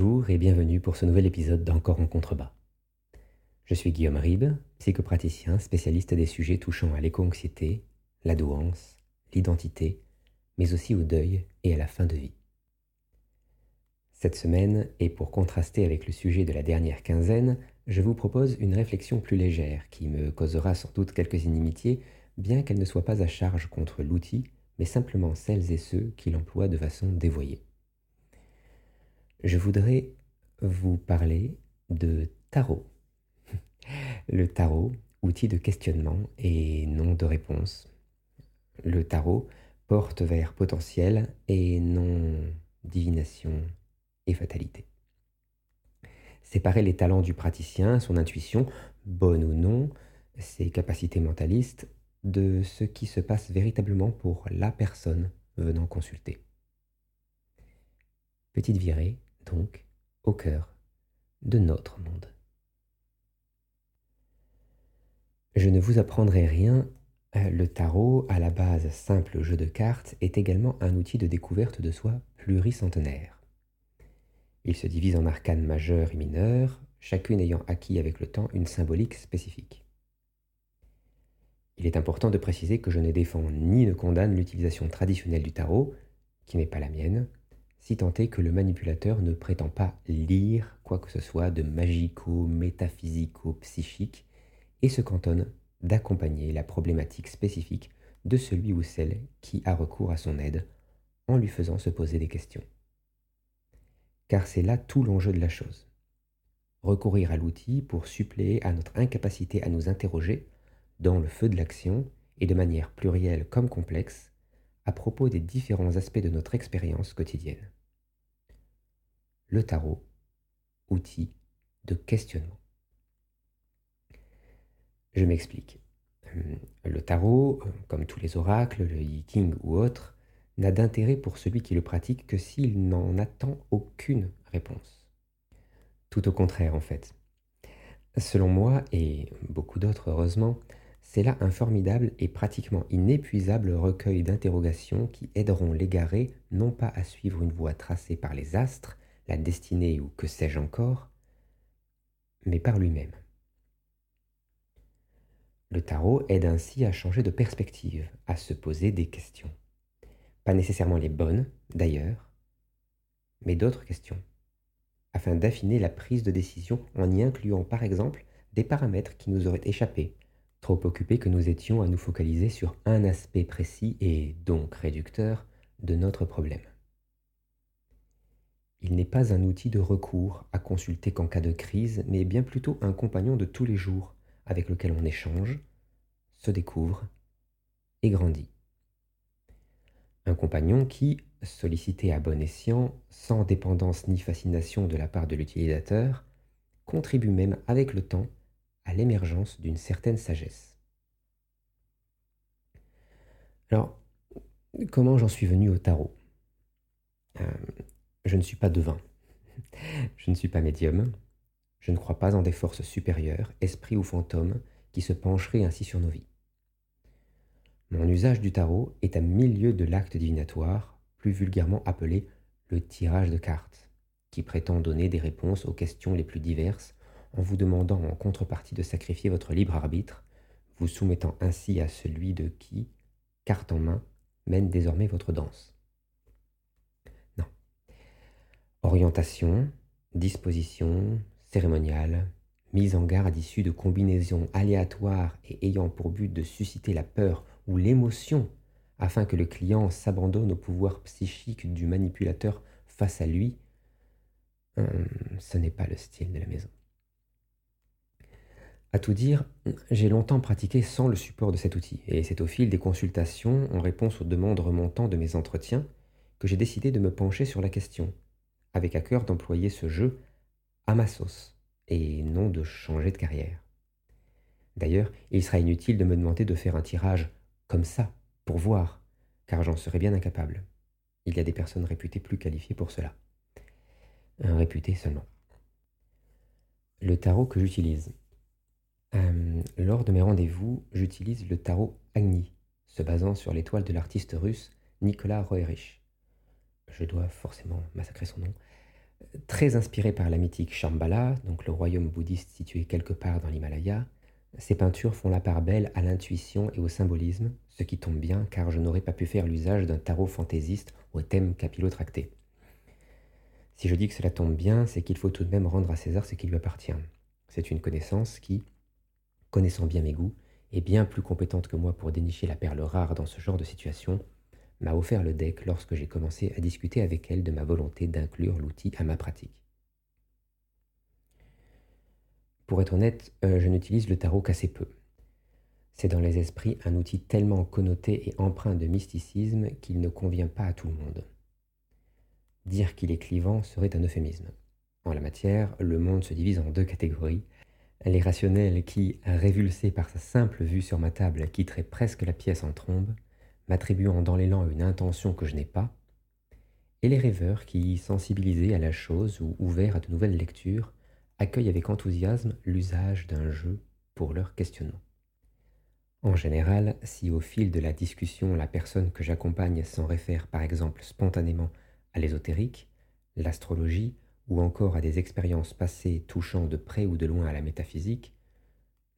Bonjour et bienvenue pour ce nouvel épisode d'Encore en contrebas. Je suis Guillaume Ribes, psychopraticien spécialiste des sujets touchant à l'éco-anxiété, la douance, l'identité, mais aussi au deuil et à la fin de vie. Cette semaine, et pour contraster avec le sujet de la dernière quinzaine, je vous propose une réflexion plus légère qui me causera sans doute quelques inimitiés, bien qu'elle ne soit pas à charge contre l'outil, mais simplement celles et ceux qui l'emploient de façon dévoyée je voudrais vous parler de tarot. Le tarot, outil de questionnement et non de réponse. Le tarot, porte vers potentiel et non divination et fatalité. Séparer les talents du praticien, son intuition, bonne ou non, ses capacités mentalistes, de ce qui se passe véritablement pour la personne venant consulter. Petite virée, au cœur de notre monde. Je ne vous apprendrai rien, le tarot, à la base simple jeu de cartes, est également un outil de découverte de soi pluricentenaire. Il se divise en arcanes majeures et mineures, chacune ayant acquis avec le temps une symbolique spécifique. Il est important de préciser que je ne défends ni ne condamne l'utilisation traditionnelle du tarot, qui n'est pas la mienne, si tant est que le manipulateur ne prétend pas lire quoi que ce soit de magico, métaphysico, psychique, et se cantonne d'accompagner la problématique spécifique de celui ou celle qui a recours à son aide en lui faisant se poser des questions. Car c'est là tout l'enjeu de la chose. Recourir à l'outil pour suppléer à notre incapacité à nous interroger dans le feu de l'action et de manière plurielle comme complexe à propos des différents aspects de notre expérience quotidienne. Le tarot, outil de questionnement. Je m'explique. Hum, le tarot, comme tous les oracles, le yiking ou autres, n'a d'intérêt pour celui qui le pratique que s'il n'en attend aucune réponse. Tout au contraire, en fait. Selon moi, et beaucoup d'autres heureusement, c'est là un formidable et pratiquement inépuisable recueil d'interrogations qui aideront l'égaré non pas à suivre une voie tracée par les astres, la destinée ou que sais-je encore, mais par lui-même. Le tarot aide ainsi à changer de perspective, à se poser des questions. Pas nécessairement les bonnes, d'ailleurs, mais d'autres questions, afin d'affiner la prise de décision en y incluant par exemple des paramètres qui nous auraient échappé trop occupés que nous étions à nous focaliser sur un aspect précis et donc réducteur de notre problème. Il n'est pas un outil de recours à consulter qu'en cas de crise, mais bien plutôt un compagnon de tous les jours avec lequel on échange, se découvre et grandit. Un compagnon qui, sollicité à bon escient, sans dépendance ni fascination de la part de l'utilisateur, contribue même avec le temps à l'émergence d'une certaine sagesse. Alors, comment j'en suis venu au tarot? Euh, Je ne suis pas devin, je ne suis pas médium, je ne crois pas en des forces supérieures, esprits ou fantômes, qui se pencheraient ainsi sur nos vies. Mon usage du tarot est à milieu de l'acte divinatoire, plus vulgairement appelé le tirage de cartes, qui prétend donner des réponses aux questions les plus diverses en vous demandant en contrepartie de sacrifier votre libre arbitre, vous soumettant ainsi à celui de qui, carte en main, mène désormais votre danse. Non. Orientation, disposition, cérémoniale, mise en garde issue de combinaisons aléatoires et ayant pour but de susciter la peur ou l'émotion afin que le client s'abandonne au pouvoir psychique du manipulateur face à lui, hum, ce n'est pas le style de la maison. À tout dire, j'ai longtemps pratiqué sans le support de cet outil, et c'est au fil des consultations, en réponse aux demandes remontant de mes entretiens, que j'ai décidé de me pencher sur la question, avec à cœur d'employer ce jeu à ma sauce, et non de changer de carrière. D'ailleurs, il sera inutile de me demander de faire un tirage comme ça, pour voir, car j'en serais bien incapable. Il y a des personnes réputées plus qualifiées pour cela. Un réputé seulement. Le tarot que j'utilise, euh, lors de mes rendez-vous, j'utilise le tarot Agni, se basant sur l'étoile de l'artiste russe Nicolas Roerich. Je dois forcément massacrer son nom. Très inspiré par la mythique Shambhala, donc le royaume bouddhiste situé quelque part dans l'Himalaya, ces peintures font la part belle à l'intuition et au symbolisme, ce qui tombe bien car je n'aurais pas pu faire l'usage d'un tarot fantaisiste au thème capillotracté. Si je dis que cela tombe bien, c'est qu'il faut tout de même rendre à César ce qui lui appartient. C'est une connaissance qui, connaissant bien mes goûts, est bien plus compétente que moi pour dénicher la perle rare dans ce genre de situation, m'a offert le deck lorsque j'ai commencé à discuter avec elle de ma volonté d'inclure l'outil à ma pratique. Pour être honnête, euh, je n'utilise le tarot qu'assez peu. C'est dans les esprits un outil tellement connoté et empreint de mysticisme qu'il ne convient pas à tout le monde. Dire qu'il est clivant serait un euphémisme. En la matière, le monde se divise en deux catégories. Les rationnels qui, révulsés par sa simple vue sur ma table, quitteraient presque la pièce en trombe, m'attribuant dans l'élan une intention que je n'ai pas, et les rêveurs qui, sensibilisés à la chose ou ouverts à de nouvelles lectures, accueillent avec enthousiasme l'usage d'un jeu pour leur questionnement. En général, si au fil de la discussion la personne que j'accompagne s'en réfère par exemple spontanément à l'ésotérique, l'astrologie ou encore à des expériences passées touchant de près ou de loin à la métaphysique,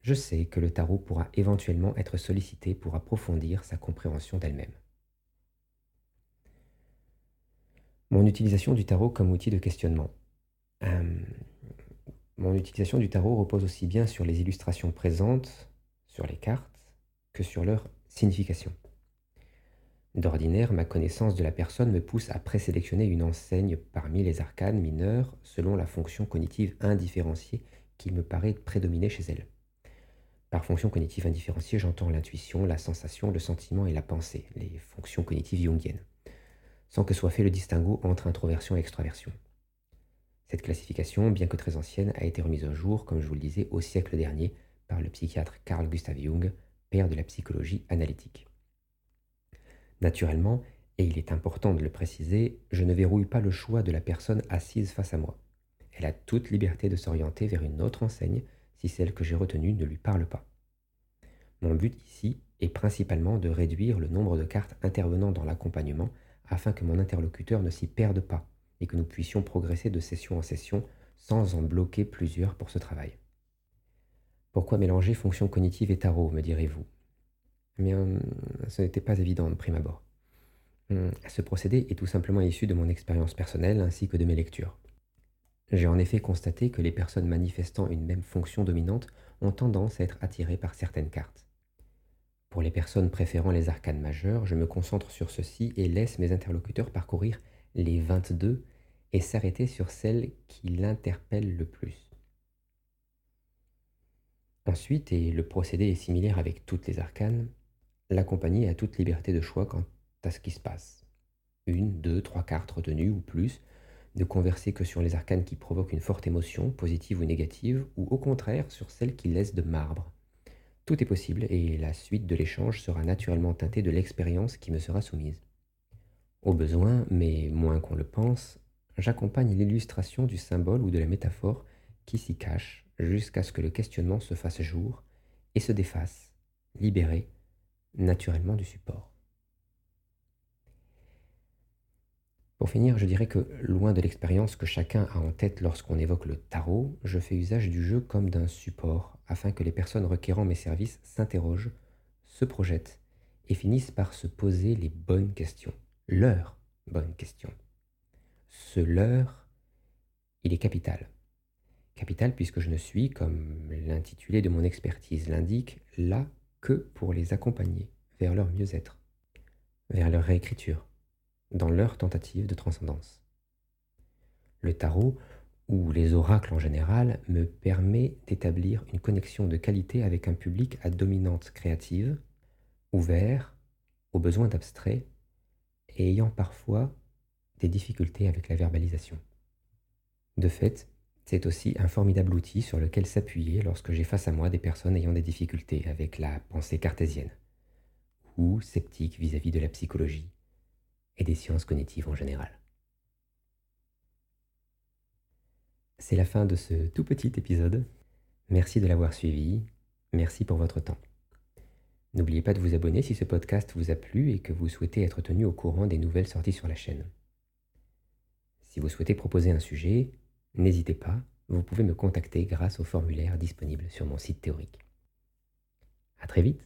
je sais que le tarot pourra éventuellement être sollicité pour approfondir sa compréhension d'elle-même. Mon utilisation du tarot comme outil de questionnement. Euh, mon utilisation du tarot repose aussi bien sur les illustrations présentes, sur les cartes, que sur leur signification. D'ordinaire, ma connaissance de la personne me pousse à présélectionner une enseigne parmi les arcanes mineures selon la fonction cognitive indifférenciée qui me paraît prédominer chez elle. Par fonction cognitive indifférenciée, j'entends l'intuition, la sensation, le sentiment et la pensée, les fonctions cognitives jungiennes, sans que soit fait le distinguo entre introversion et extraversion. Cette classification, bien que très ancienne, a été remise au jour, comme je vous le disais, au siècle dernier par le psychiatre Carl Gustav Jung, père de la psychologie analytique. Naturellement, et il est important de le préciser, je ne verrouille pas le choix de la personne assise face à moi. Elle a toute liberté de s'orienter vers une autre enseigne si celle que j'ai retenue ne lui parle pas. Mon but ici est principalement de réduire le nombre de cartes intervenant dans l'accompagnement afin que mon interlocuteur ne s'y perde pas et que nous puissions progresser de session en session sans en bloquer plusieurs pour ce travail. Pourquoi mélanger fonction cognitive et tarot, me direz-vous? Mais ce n'était pas évident de prime abord. Hum, ce procédé est tout simplement issu de mon expérience personnelle ainsi que de mes lectures. J'ai en effet constaté que les personnes manifestant une même fonction dominante ont tendance à être attirées par certaines cartes. Pour les personnes préférant les arcanes majeures, je me concentre sur ceci et laisse mes interlocuteurs parcourir les 22 et s'arrêter sur celle qui l'interpelle le plus. Ensuite, et le procédé est similaire avec toutes les arcanes, la compagnie a toute liberté de choix quant à ce qui se passe. Une, deux, trois cartes retenues ou plus ne converser que sur les arcanes qui provoquent une forte émotion, positive ou négative, ou au contraire sur celles qui laissent de marbre. Tout est possible et la suite de l'échange sera naturellement teintée de l'expérience qui me sera soumise. Au besoin, mais moins qu'on le pense, j'accompagne l'illustration du symbole ou de la métaphore qui s'y cache jusqu'à ce que le questionnement se fasse jour et se défasse, libéré naturellement du support. Pour finir, je dirais que, loin de l'expérience que chacun a en tête lorsqu'on évoque le tarot, je fais usage du jeu comme d'un support, afin que les personnes requérant mes services s'interrogent, se projettent et finissent par se poser les bonnes questions, leurs bonnes questions. Ce leur, il est capital. Capital puisque je ne suis, comme l'intitulé de mon expertise l'indique, là que pour les accompagner vers leur mieux-être, vers leur réécriture dans leur tentative de transcendance. Le tarot, ou les oracles en général, me permet d'établir une connexion de qualité avec un public à dominante créative, ouvert, aux besoins d'abstrait, et ayant parfois des difficultés avec la verbalisation. De fait, c'est aussi un formidable outil sur lequel s'appuyer lorsque j'ai face à moi des personnes ayant des difficultés avec la pensée cartésienne, ou sceptiques vis-à-vis -vis de la psychologie, et des sciences cognitives en général. C'est la fin de ce tout petit épisode. Merci de l'avoir suivi. Merci pour votre temps. N'oubliez pas de vous abonner si ce podcast vous a plu et que vous souhaitez être tenu au courant des nouvelles sorties sur la chaîne. Si vous souhaitez proposer un sujet, n'hésitez pas, vous pouvez me contacter grâce au formulaire disponible sur mon site théorique. À très vite